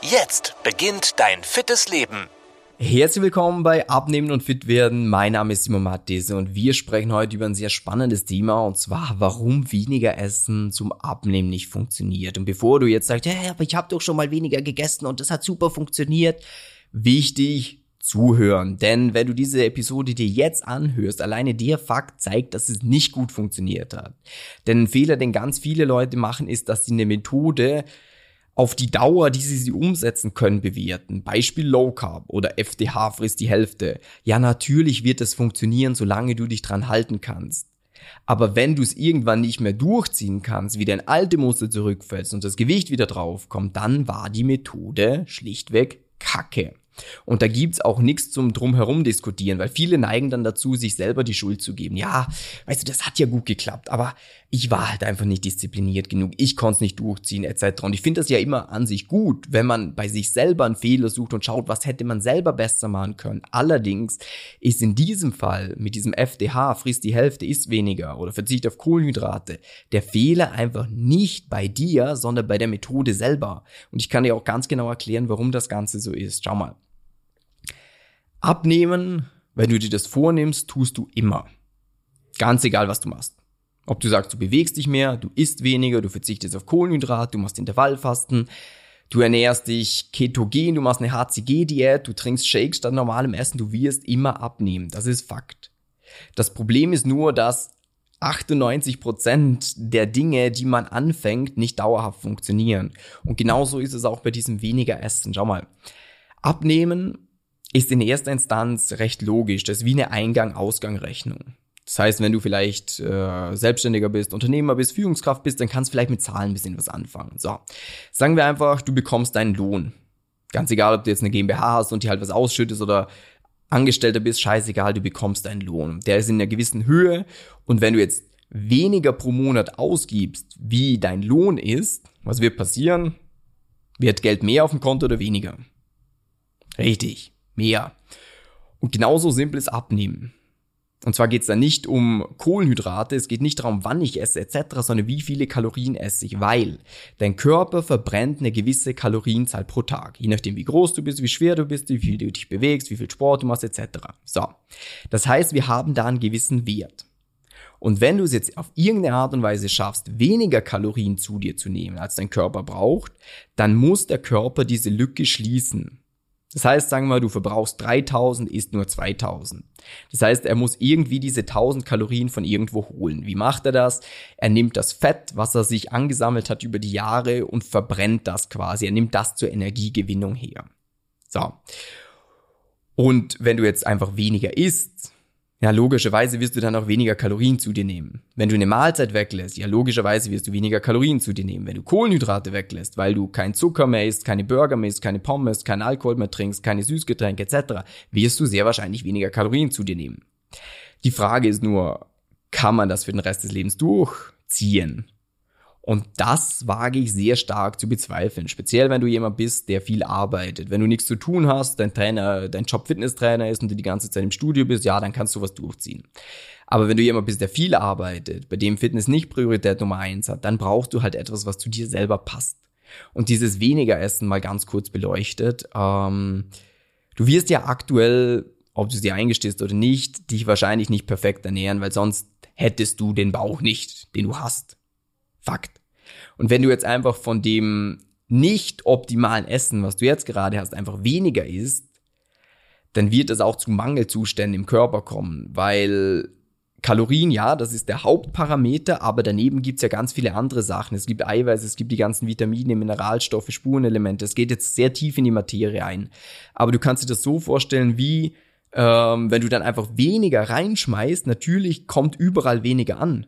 Jetzt beginnt dein fittes Leben. Herzlich willkommen bei Abnehmen und Fit werden. Mein Name ist Simon Mattese und wir sprechen heute über ein sehr spannendes Thema und zwar, warum weniger Essen zum Abnehmen nicht funktioniert. Und bevor du jetzt sagst, ja, aber ich habe doch schon mal weniger gegessen und das hat super funktioniert, wichtig zuhören. Denn wenn du diese Episode dir jetzt anhörst, alleine der Fakt zeigt, dass es nicht gut funktioniert hat. Denn ein Fehler, den ganz viele Leute machen, ist, dass sie eine Methode auf die Dauer, die sie sie umsetzen können, bewerten. Beispiel Low Carb oder FDH frisst die Hälfte. Ja, natürlich wird es funktionieren, solange du dich dran halten kannst. Aber wenn du es irgendwann nicht mehr durchziehen kannst, wie dein alte Muster zurückfällst und das Gewicht wieder draufkommt, dann war die Methode schlichtweg Kacke. Und da gibt's auch nichts zum Drumherum diskutieren, weil viele neigen dann dazu, sich selber die Schuld zu geben. Ja, weißt du, das hat ja gut geklappt, aber ich war halt einfach nicht diszipliniert genug, ich konnte es nicht durchziehen, etc. Und ich finde das ja immer an sich gut, wenn man bei sich selber einen Fehler sucht und schaut, was hätte man selber besser machen können. Allerdings ist in diesem Fall mit diesem FDH, frisst die Hälfte, ist weniger oder verzicht auf Kohlenhydrate, der Fehler einfach nicht bei dir, sondern bei der Methode selber. Und ich kann dir auch ganz genau erklären, warum das Ganze so ist. Schau mal. Abnehmen, wenn du dir das vornimmst, tust du immer. Ganz egal, was du machst. Ob du sagst, du bewegst dich mehr, du isst weniger, du verzichtest auf Kohlenhydrat, du machst Intervallfasten, du ernährst dich ketogen, du machst eine HCG-Diät, du trinkst Shakes statt normalem Essen, du wirst immer abnehmen. Das ist Fakt. Das Problem ist nur, dass 98% der Dinge, die man anfängt, nicht dauerhaft funktionieren. Und genauso ist es auch bei diesem weniger Essen. Schau mal. Abnehmen ist in erster Instanz recht logisch. Das ist wie eine Eingang-Ausgang-Rechnung. Das heißt, wenn du vielleicht äh, Selbstständiger bist, Unternehmer bist, Führungskraft bist, dann kannst du vielleicht mit Zahlen ein bisschen was anfangen. So, sagen wir einfach, du bekommst deinen Lohn. Ganz egal, ob du jetzt eine GmbH hast und die halt was ausschüttest oder Angestellter bist, scheißegal, du bekommst deinen Lohn. Der ist in einer gewissen Höhe und wenn du jetzt weniger pro Monat ausgibst, wie dein Lohn ist, was wird passieren? Wird Geld mehr auf dem Konto oder weniger? Richtig mehr. Und genauso simpel ist Abnehmen. Und zwar geht es da nicht um Kohlenhydrate, es geht nicht darum, wann ich esse etc., sondern wie viele Kalorien esse ich, weil dein Körper verbrennt eine gewisse Kalorienzahl pro Tag, je nachdem wie groß du bist, wie schwer du bist, wie viel du dich bewegst, wie viel Sport du machst etc. So, das heißt, wir haben da einen gewissen Wert. Und wenn du es jetzt auf irgendeine Art und Weise schaffst, weniger Kalorien zu dir zu nehmen, als dein Körper braucht, dann muss der Körper diese Lücke schließen. Das heißt, sagen wir, du verbrauchst 3000, isst nur 2000. Das heißt, er muss irgendwie diese 1000 Kalorien von irgendwo holen. Wie macht er das? Er nimmt das Fett, was er sich angesammelt hat über die Jahre und verbrennt das quasi. Er nimmt das zur Energiegewinnung her. So. Und wenn du jetzt einfach weniger isst, ja, logischerweise wirst du dann auch weniger Kalorien zu dir nehmen. Wenn du eine Mahlzeit weglässt, ja, logischerweise wirst du weniger Kalorien zu dir nehmen. Wenn du Kohlenhydrate weglässt, weil du kein Zucker mehr isst, keine Burger mehr isst, keine Pommes, kein Alkohol mehr trinkst, keine Süßgetränke etc., wirst du sehr wahrscheinlich weniger Kalorien zu dir nehmen. Die Frage ist nur, kann man das für den Rest des Lebens durchziehen? Und das wage ich sehr stark zu bezweifeln. Speziell, wenn du jemand bist, der viel arbeitet. Wenn du nichts zu tun hast, dein Trainer, dein Job Fitnesstrainer ist und du die ganze Zeit im Studio bist, ja, dann kannst du was durchziehen. Aber wenn du jemand bist, der viel arbeitet, bei dem Fitness nicht Priorität Nummer eins hat, dann brauchst du halt etwas, was zu dir selber passt. Und dieses weniger Essen mal ganz kurz beleuchtet. Ähm, du wirst ja aktuell, ob du es dir eingestehst oder nicht, dich wahrscheinlich nicht perfekt ernähren, weil sonst hättest du den Bauch nicht, den du hast. Fakt. Und wenn du jetzt einfach von dem nicht optimalen Essen, was du jetzt gerade hast, einfach weniger isst, dann wird es auch zu Mangelzuständen im Körper kommen, weil Kalorien, ja, das ist der Hauptparameter, aber daneben gibt's ja ganz viele andere Sachen. Es gibt Eiweiß, es gibt die ganzen Vitamine, Mineralstoffe, Spurenelemente. Es geht jetzt sehr tief in die Materie ein. Aber du kannst dir das so vorstellen, wie ähm, wenn du dann einfach weniger reinschmeißt, natürlich kommt überall weniger an.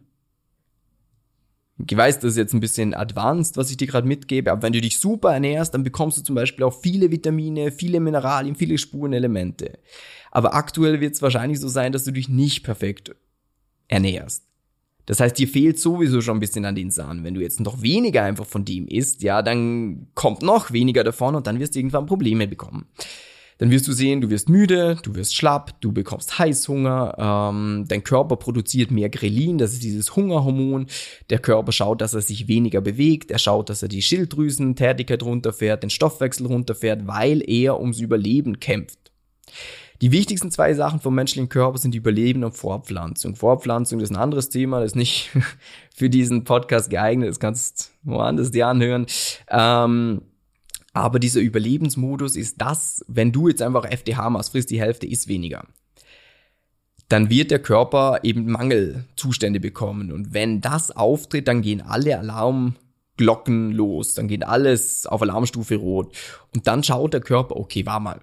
Ich weiß, das ist jetzt ein bisschen advanced, was ich dir gerade mitgebe, aber wenn du dich super ernährst, dann bekommst du zum Beispiel auch viele Vitamine, viele Mineralien, viele Spurenelemente. Aber aktuell wird es wahrscheinlich so sein, dass du dich nicht perfekt ernährst. Das heißt, dir fehlt sowieso schon ein bisschen an den Sahnen. Wenn du jetzt noch weniger einfach von dem isst, ja, dann kommt noch weniger davon und dann wirst du irgendwann Probleme bekommen dann wirst du sehen, du wirst müde, du wirst schlapp, du bekommst Heißhunger, ähm, dein Körper produziert mehr Grelin, das ist dieses Hungerhormon. Der Körper schaut, dass er sich weniger bewegt, er schaut, dass er die Schilddrüsentätigkeit runterfährt, den Stoffwechsel runterfährt, weil er ums Überleben kämpft. Die wichtigsten zwei Sachen vom menschlichen Körper sind Überleben und Fortpflanzung. Fortpflanzung ist ein anderes Thema, das ist nicht für diesen Podcast geeignet, das kannst du woanders dir anhören. Ähm, aber dieser Überlebensmodus ist das, wenn du jetzt einfach FDH machst, frisst die Hälfte, ist weniger. Dann wird der Körper eben Mangelzustände bekommen. Und wenn das auftritt, dann gehen alle Alarmglocken los. Dann geht alles auf Alarmstufe rot. Und dann schaut der Körper, okay, war mal.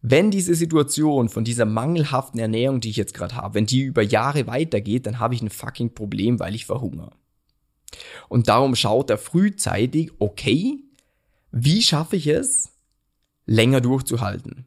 Wenn diese Situation von dieser mangelhaften Ernährung, die ich jetzt gerade habe, wenn die über Jahre weitergeht, dann habe ich ein fucking Problem, weil ich verhungere. Und darum schaut er frühzeitig, okay, wie schaffe ich es, länger durchzuhalten?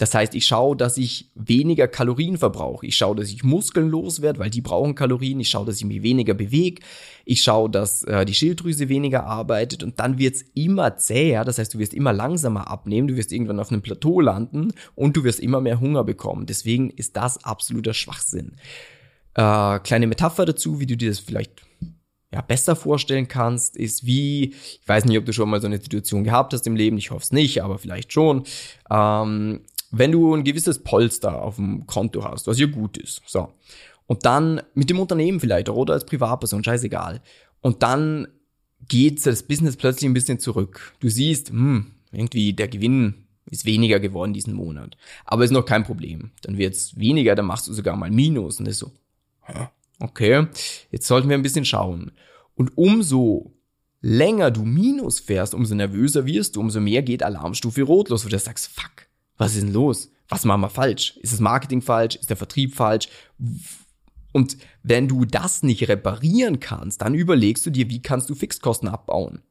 Das heißt, ich schaue, dass ich weniger Kalorien verbrauche. Ich schaue, dass ich Muskeln loswerde, weil die brauchen Kalorien. Ich schaue, dass ich mich weniger bewege. Ich schaue, dass äh, die Schilddrüse weniger arbeitet. Und dann wird's immer zäher. Das heißt, du wirst immer langsamer abnehmen. Du wirst irgendwann auf einem Plateau landen und du wirst immer mehr Hunger bekommen. Deswegen ist das absoluter Schwachsinn. Äh, kleine Metapher dazu, wie du dir das vielleicht ja, besser vorstellen kannst, ist wie, ich weiß nicht, ob du schon mal so eine Situation gehabt hast im Leben, ich hoffe es nicht, aber vielleicht schon, ähm, wenn du ein gewisses Polster auf dem Konto hast, was ja gut ist, so. Und dann mit dem Unternehmen vielleicht oder als Privatperson, scheißegal. Und dann geht das Business plötzlich ein bisschen zurück. Du siehst, hm, irgendwie der Gewinn ist weniger geworden diesen Monat. Aber ist noch kein Problem. Dann wird's weniger, dann machst du sogar mal Minus und das ist so, hä? Okay, jetzt sollten wir ein bisschen schauen. Und umso länger du Minus fährst, umso nervöser wirst du, umso mehr geht Alarmstufe Rot los, wo du sagst, fuck, was ist denn los? Was machen wir falsch? Ist das Marketing falsch? Ist der Vertrieb falsch? Und wenn du das nicht reparieren kannst, dann überlegst du dir, wie kannst du Fixkosten abbauen?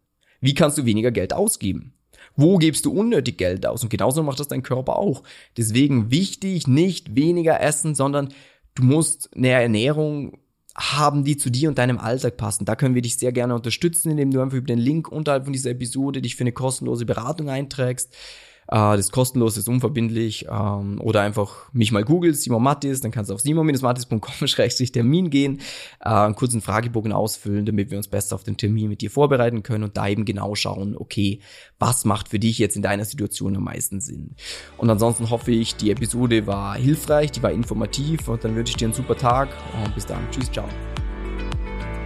Wie kannst du weniger Geld ausgeben? Wo gibst du unnötig Geld aus? Und genauso macht das dein Körper auch. Deswegen wichtig, nicht weniger essen, sondern Du musst eine Ernährung haben, die zu dir und deinem Alltag passen. Da können wir dich sehr gerne unterstützen, indem du einfach über den Link unterhalb von dieser Episode dich für eine kostenlose Beratung einträgst. Äh, das ist kostenlos, das ist unverbindlich. Ähm, oder einfach mich mal googelst, Simon Mattis, dann kannst du auf simon-mattis.com-termin gehen, äh, einen kurzen Fragebogen ausfüllen, damit wir uns besser auf den Termin mit dir vorbereiten können und da eben genau schauen, okay, was macht für dich jetzt in deiner Situation am meisten Sinn. Und ansonsten hoffe ich, die Episode war hilfreich, die war informativ und dann wünsche ich dir einen super Tag und bis dann. Tschüss, ciao.